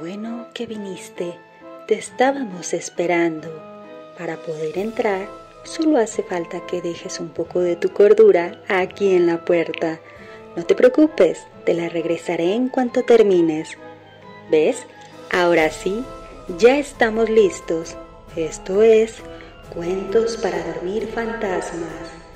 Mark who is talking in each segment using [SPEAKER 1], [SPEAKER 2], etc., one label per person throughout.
[SPEAKER 1] bueno que viniste. Te estábamos esperando. Para poder entrar, solo hace falta que dejes un poco de tu cordura aquí en la puerta. No te preocupes, te la regresaré en cuanto termines. ¿Ves? Ahora sí, ya estamos listos. Esto es Cuentos para Dormir Fantasmas.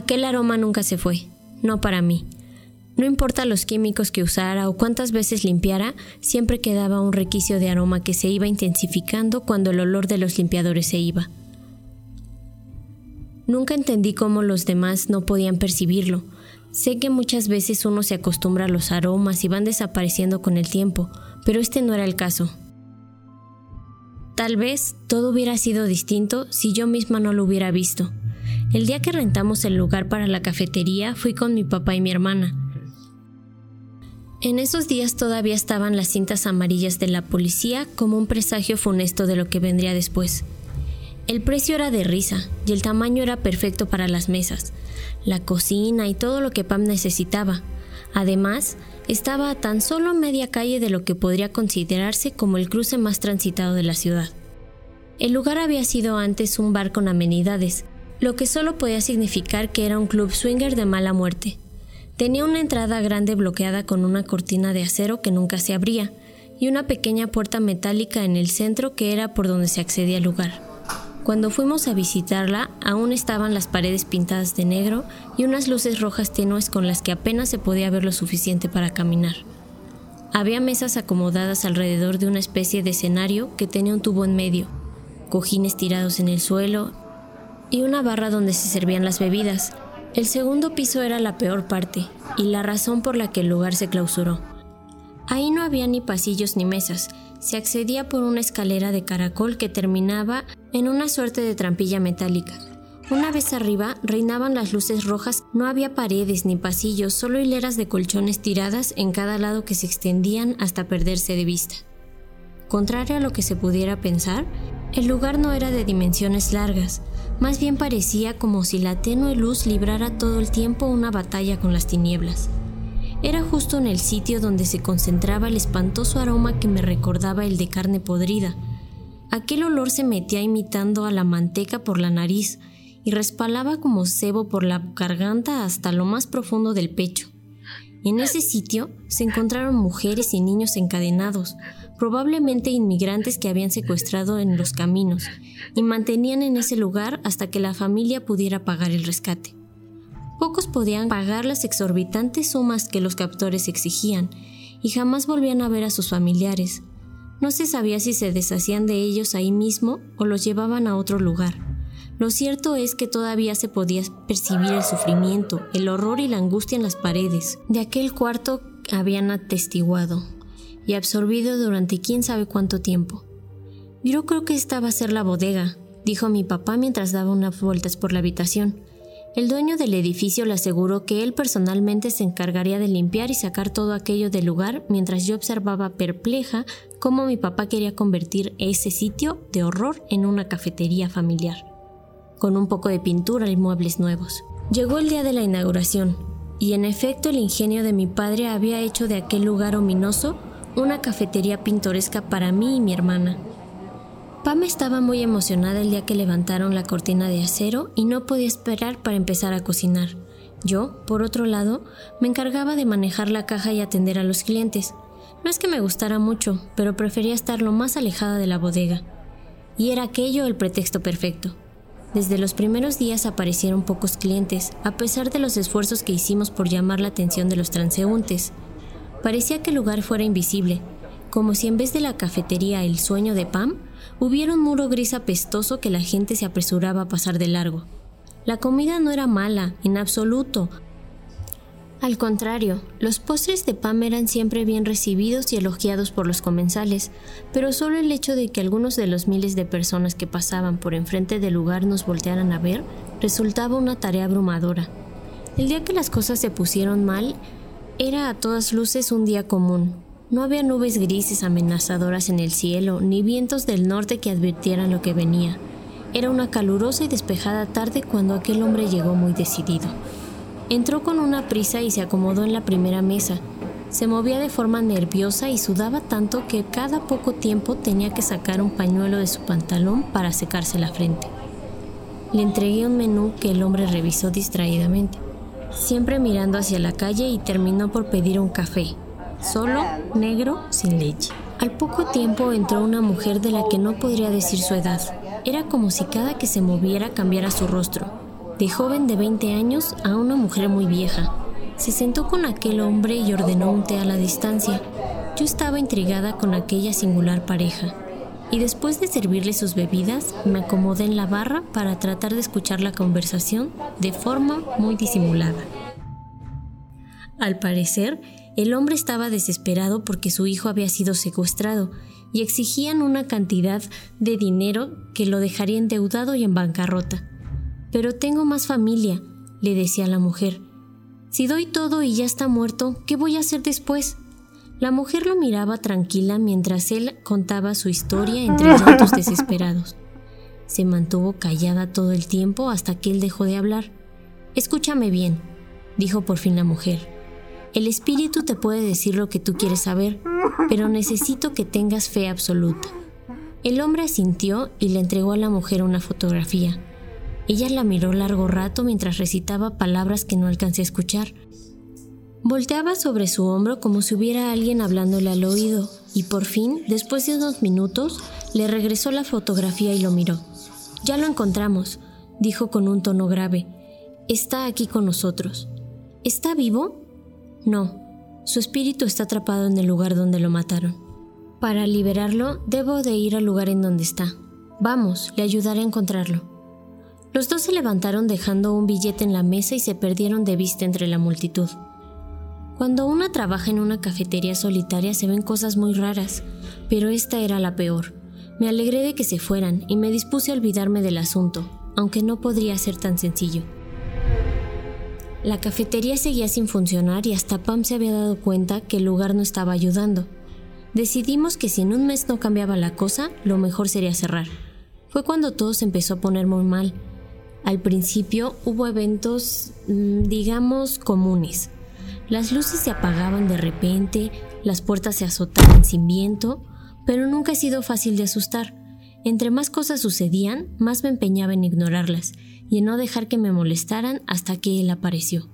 [SPEAKER 2] Aquel aroma nunca se fue, no para mí. No importa los químicos que usara o cuántas veces limpiara, siempre quedaba un requicio de aroma que se iba intensificando cuando el olor de los limpiadores se iba. Nunca entendí cómo los demás no podían percibirlo. Sé que muchas veces uno se acostumbra a los aromas y van desapareciendo con el tiempo, pero este no era el caso. Tal vez todo hubiera sido distinto si yo misma no lo hubiera visto. El día que rentamos el lugar para la cafetería fui con mi papá y mi hermana. En esos días todavía estaban las cintas amarillas de la policía como un presagio funesto de lo que vendría después. El precio era de risa y el tamaño era perfecto para las mesas, la cocina y todo lo que Pam necesitaba. Además, estaba a tan solo media calle de lo que podría considerarse como el cruce más transitado de la ciudad. El lugar había sido antes un bar con amenidades, lo que solo podía significar que era un club swinger de mala muerte. Tenía una entrada grande bloqueada con una cortina de acero que nunca se abría y una pequeña puerta metálica en el centro que era por donde se accedía al lugar. Cuando fuimos a visitarla, aún estaban las paredes pintadas de negro y unas luces rojas tenues con las que apenas se podía ver lo suficiente para caminar. Había mesas acomodadas alrededor de una especie de escenario que tenía un tubo en medio, cojines tirados en el suelo y una barra donde se servían las bebidas. El segundo piso era la peor parte y la razón por la que el lugar se clausuró. Ahí no había ni pasillos ni mesas, se accedía por una escalera de caracol que terminaba en una suerte de trampilla metálica. Una vez arriba reinaban las luces rojas, no había paredes ni pasillos, solo hileras de colchones tiradas en cada lado que se extendían hasta perderse de vista. Contrario a lo que se pudiera pensar, el lugar no era de dimensiones largas, más bien parecía como si la tenue luz librara todo el tiempo una batalla con las tinieblas. Era justo en el sitio donde se concentraba el espantoso aroma que me recordaba el de carne podrida. Aquel olor se metía imitando a la manteca por la nariz y respalaba como cebo por la garganta hasta lo más profundo del pecho. En ese sitio se encontraron mujeres y niños encadenados, probablemente inmigrantes que habían secuestrado en los caminos, y mantenían en ese lugar hasta que la familia pudiera pagar el rescate. Pocos podían pagar las exorbitantes sumas que los captores exigían, y jamás volvían a ver a sus familiares. No se sabía si se deshacían de ellos ahí mismo o los llevaban a otro lugar. Lo cierto es que todavía se podía percibir el sufrimiento, el horror y la angustia en las paredes de aquel cuarto que habían atestiguado y absorbido durante quién sabe cuánto tiempo. Yo creo que esta va a ser la bodega, dijo mi papá mientras daba unas vueltas por la habitación. El dueño del edificio le aseguró que él personalmente se encargaría de limpiar y sacar todo aquello del lugar mientras yo observaba perpleja cómo mi papá quería convertir ese sitio de horror en una cafetería familiar, con un poco de pintura y muebles nuevos. Llegó el día de la inauguración, y en efecto el ingenio de mi padre había hecho de aquel lugar ominoso una cafetería pintoresca para mí y mi hermana. Pam estaba muy emocionada el día que levantaron la cortina de acero y no podía esperar para empezar a cocinar. Yo, por otro lado, me encargaba de manejar la caja y atender a los clientes. No es que me gustara mucho, pero prefería estar lo más alejada de la bodega. Y era aquello el pretexto perfecto. Desde los primeros días aparecieron pocos clientes, a pesar de los esfuerzos que hicimos por llamar la atención de los transeúntes. Parecía que el lugar fuera invisible, como si en vez de la cafetería El Sueño de Pam, hubiera un muro gris apestoso que la gente se apresuraba a pasar de largo. La comida no era mala, en absoluto. Al contrario, los postres de Pam eran siempre bien recibidos y elogiados por los comensales, pero solo el hecho de que algunos de los miles de personas que pasaban por enfrente del lugar nos voltearan a ver resultaba una tarea abrumadora. El día que las cosas se pusieron mal, era a todas luces un día común. No había nubes grises amenazadoras en el cielo, ni vientos del norte que advirtieran lo que venía. Era una calurosa y despejada tarde cuando aquel hombre llegó muy decidido. Entró con una prisa y se acomodó en la primera mesa. Se movía de forma nerviosa y sudaba tanto que cada poco tiempo tenía que sacar un pañuelo de su pantalón para secarse la frente. Le entregué un menú que el hombre revisó distraídamente, siempre mirando hacia la calle y terminó por pedir un café, solo, negro, sin leche. Al poco tiempo entró una mujer de la que no podría decir su edad. Era como si cada que se moviera cambiara su rostro, de joven de 20 años a una mujer muy vieja. Se sentó con aquel hombre y ordenó un té a la distancia. Yo estaba intrigada con aquella singular pareja, y después de servirle sus bebidas, me acomodé en la barra para tratar de escuchar la conversación de forma muy disimulada. Al parecer, el hombre estaba desesperado porque su hijo había sido secuestrado y exigían una cantidad de dinero que lo dejaría endeudado y en bancarrota. Pero tengo más familia, le decía la mujer. Si doy todo y ya está muerto, ¿qué voy a hacer después? La mujer lo miraba tranquila mientras él contaba su historia entre llantos desesperados. Se mantuvo callada todo el tiempo hasta que él dejó de hablar. Escúchame bien, dijo por fin la mujer. El espíritu te puede decir lo que tú quieres saber, pero necesito que tengas fe absoluta. El hombre asintió y le entregó a la mujer una fotografía. Ella la miró largo rato mientras recitaba palabras que no alcancé a escuchar. Volteaba sobre su hombro como si hubiera alguien hablándole al oído, y por fin, después de unos minutos, le regresó la fotografía y lo miró. Ya lo encontramos, dijo con un tono grave. Está aquí con nosotros. ¿Está vivo? No, su espíritu está atrapado en el lugar donde lo mataron. Para liberarlo, debo de ir al lugar en donde está. Vamos, le ayudaré a encontrarlo. Los dos se levantaron dejando un billete en la mesa y se perdieron de vista entre la multitud. Cuando una trabaja en una cafetería solitaria se ven cosas muy raras, pero esta era la peor. Me alegré de que se fueran y me dispuse a olvidarme del asunto, aunque no podría ser tan sencillo. La cafetería seguía sin funcionar y hasta Pam se había dado cuenta que el lugar no estaba ayudando. Decidimos que si en un mes no cambiaba la cosa, lo mejor sería cerrar. Fue cuando todo se empezó a poner muy mal. Al principio hubo eventos, mm, digamos, comunes. Las luces se apagaban de repente, las puertas se azotaban sin viento, pero nunca ha sido fácil de asustar. Entre más cosas sucedían, más me empeñaba en ignorarlas y en no dejar que me molestaran hasta que él apareció.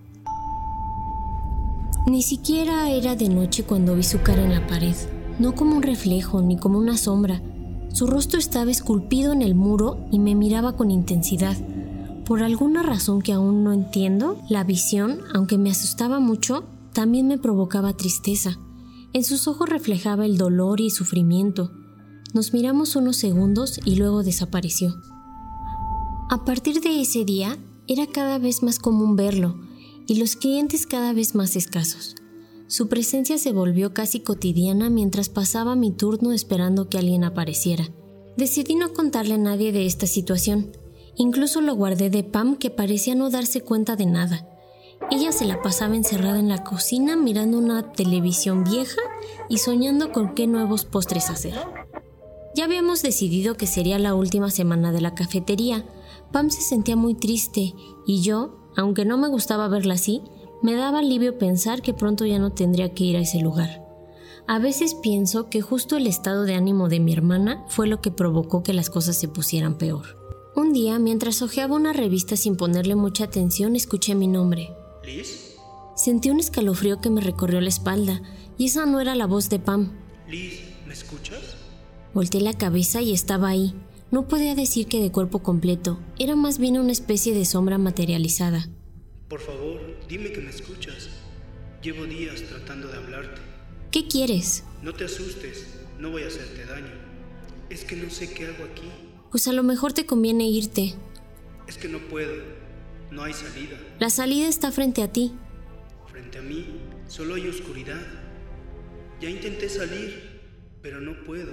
[SPEAKER 2] Ni siquiera era de noche cuando vi su cara en la pared, no como un reflejo ni como una sombra. Su rostro estaba esculpido en el muro y me miraba con intensidad. Por alguna razón que aún no entiendo, la visión, aunque me asustaba mucho, también me provocaba tristeza. En sus ojos reflejaba el dolor y sufrimiento. Nos miramos unos segundos y luego desapareció. A partir de ese día, era cada vez más común verlo y los clientes cada vez más escasos. Su presencia se volvió casi cotidiana mientras pasaba mi turno esperando que alguien apareciera. Decidí no contarle a nadie de esta situación. Incluso lo guardé de Pam que parecía no darse cuenta de nada. Ella se la pasaba encerrada en la cocina mirando una televisión vieja y soñando con qué nuevos postres hacer. Ya habíamos decidido que sería la última semana de la cafetería, Pam se sentía muy triste y yo, aunque no me gustaba verla así, me daba alivio pensar que pronto ya no tendría que ir a ese lugar. A veces pienso que justo el estado de ánimo de mi hermana fue lo que provocó que las cosas se pusieran peor. Un día, mientras hojeaba una revista sin ponerle mucha atención, escuché mi nombre.
[SPEAKER 3] ¿Liz?
[SPEAKER 2] Sentí un escalofrío que me recorrió la espalda, y esa no era la voz de Pam.
[SPEAKER 3] Liz, ¿me escuchas?
[SPEAKER 2] Volté la cabeza y estaba ahí, no podía decir que de cuerpo completo, era más bien una especie de sombra materializada.
[SPEAKER 3] Por favor, dime que me escuchas. Llevo días tratando de hablarte.
[SPEAKER 2] ¿Qué quieres?
[SPEAKER 3] No te asustes, no voy a hacerte daño. Es que no sé qué hago aquí.
[SPEAKER 2] Pues a lo mejor te conviene irte.
[SPEAKER 3] Es que no puedo. No hay salida.
[SPEAKER 2] La salida está frente a ti.
[SPEAKER 3] Frente a mí solo hay oscuridad. Ya intenté salir, pero no puedo.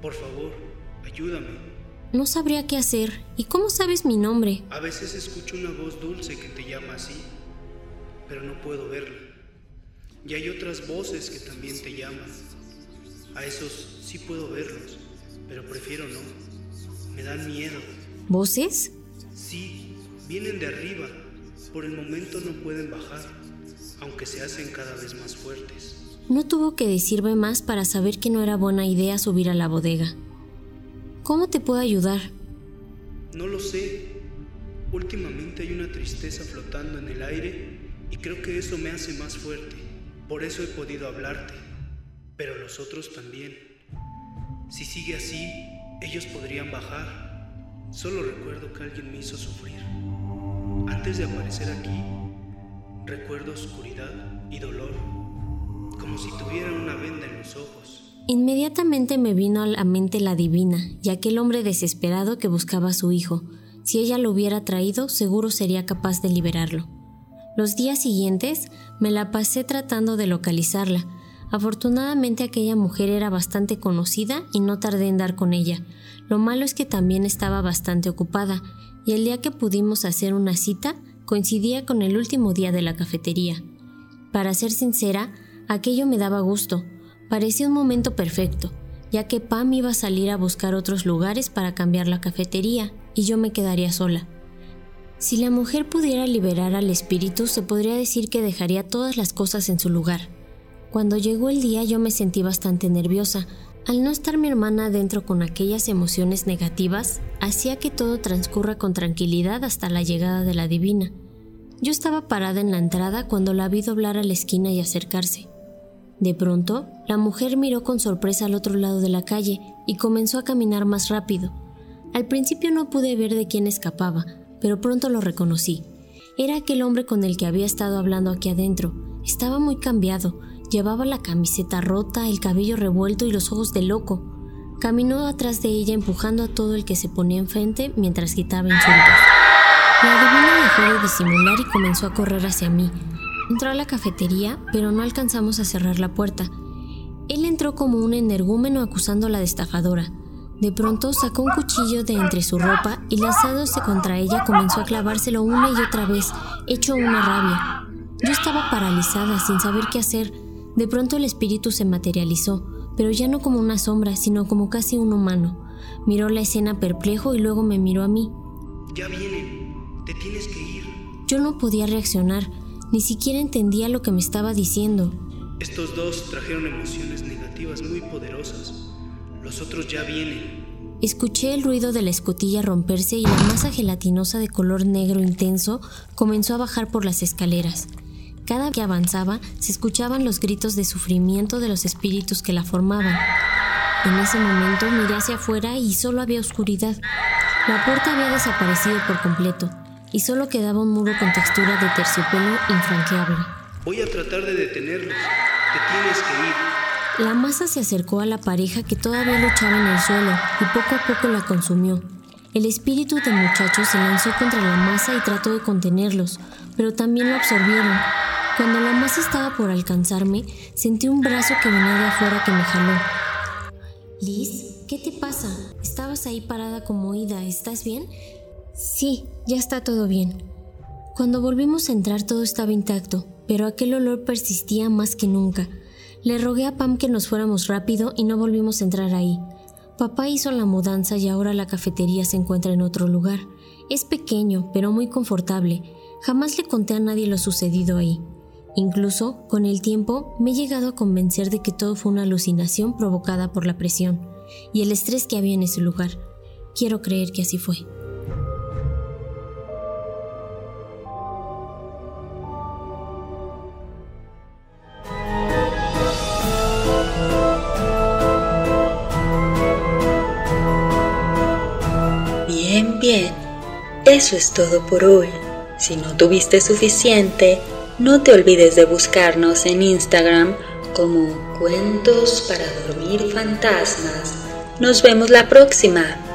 [SPEAKER 3] Por favor, Ayúdame.
[SPEAKER 2] No sabría qué hacer. ¿Y cómo sabes mi nombre?
[SPEAKER 3] A veces escucho una voz dulce que te llama así, pero no puedo verla. Y hay otras voces que también te llaman. A esos sí puedo verlos, pero prefiero no. Me dan miedo.
[SPEAKER 2] ¿Voces?
[SPEAKER 3] Sí, vienen de arriba. Por el momento no pueden bajar, aunque se hacen cada vez más fuertes.
[SPEAKER 2] No tuvo que decirme más para saber que no era buena idea subir a la bodega. ¿Cómo te puedo ayudar?
[SPEAKER 3] No lo sé. Últimamente hay una tristeza flotando en el aire y creo que eso me hace más fuerte. Por eso he podido hablarte. Pero los otros también. Si sigue así, ellos podrían bajar. Solo recuerdo que alguien me hizo sufrir. Antes de aparecer aquí, recuerdo oscuridad y dolor como si tuviera una venda en los ojos.
[SPEAKER 2] Inmediatamente me vino a la mente la divina y aquel hombre desesperado que buscaba a su hijo. Si ella lo hubiera traído, seguro sería capaz de liberarlo. Los días siguientes me la pasé tratando de localizarla. Afortunadamente aquella mujer era bastante conocida y no tardé en dar con ella. Lo malo es que también estaba bastante ocupada, y el día que pudimos hacer una cita coincidía con el último día de la cafetería. Para ser sincera, Aquello me daba gusto, parecía un momento perfecto, ya que Pam iba a salir a buscar otros lugares para cambiar la cafetería y yo me quedaría sola. Si la mujer pudiera liberar al espíritu, se podría decir que dejaría todas las cosas en su lugar. Cuando llegó el día yo me sentí bastante nerviosa. Al no estar mi hermana dentro con aquellas emociones negativas, hacía que todo transcurra con tranquilidad hasta la llegada de la divina. Yo estaba parada en la entrada cuando la vi doblar a la esquina y acercarse. De pronto, la mujer miró con sorpresa al otro lado de la calle y comenzó a caminar más rápido. Al principio no pude ver de quién escapaba, pero pronto lo reconocí. Era aquel hombre con el que había estado hablando aquí adentro. Estaba muy cambiado, llevaba la camiseta rota, el cabello revuelto y los ojos de loco. Caminó atrás de ella empujando a todo el que se ponía enfrente mientras gritaba insultos. La adivina dejó de disimular y comenzó a correr hacia mí, Entró a la cafetería, pero no alcanzamos a cerrar la puerta. Él entró como un energúmeno acusándola de estafadora. De pronto sacó un cuchillo de entre su ropa y lanzándose contra ella comenzó a clavárselo una y otra vez, hecho una rabia. Yo estaba paralizada, sin saber qué hacer. De pronto el espíritu se materializó, pero ya no como una sombra, sino como casi un humano. Miró la escena perplejo y luego me miró a mí.
[SPEAKER 3] Ya vienen, te tienes que ir.
[SPEAKER 2] Yo no podía reaccionar. Ni siquiera entendía lo que me estaba diciendo.
[SPEAKER 3] Estos dos trajeron emociones negativas muy poderosas. Los otros ya vienen.
[SPEAKER 2] Escuché el ruido de la escotilla romperse y la masa gelatinosa de color negro intenso comenzó a bajar por las escaleras. Cada que avanzaba se escuchaban los gritos de sufrimiento de los espíritus que la formaban. En ese momento miré hacia afuera y solo había oscuridad. La puerta había desaparecido por completo y solo quedaba un muro con textura de terciopelo infranqueable.
[SPEAKER 3] Voy a tratar de detenerlos. Te tienes que ir.
[SPEAKER 2] La masa se acercó a la pareja que todavía luchaba en el suelo y poco a poco la consumió. El espíritu del muchacho se lanzó contra la masa y trató de contenerlos, pero también lo absorbieron. Cuando la masa estaba por alcanzarme, sentí un brazo que venía de afuera que me jaló. Liz, ¿qué te pasa? Estabas ahí parada como oída, ¿estás bien? Sí, ya está todo bien. Cuando volvimos a entrar todo estaba intacto, pero aquel olor persistía más que nunca. Le rogué a Pam que nos fuéramos rápido y no volvimos a entrar ahí. Papá hizo la mudanza y ahora la cafetería se encuentra en otro lugar. Es pequeño, pero muy confortable. Jamás le conté a nadie lo sucedido ahí. Incluso, con el tiempo, me he llegado a convencer de que todo fue una alucinación provocada por la presión y el estrés que había en ese lugar. Quiero creer que así fue.
[SPEAKER 1] Bien, eso es todo por hoy. Si no tuviste suficiente, no te olvides de buscarnos en Instagram como Cuentos para Dormir Fantasmas. Nos vemos la próxima.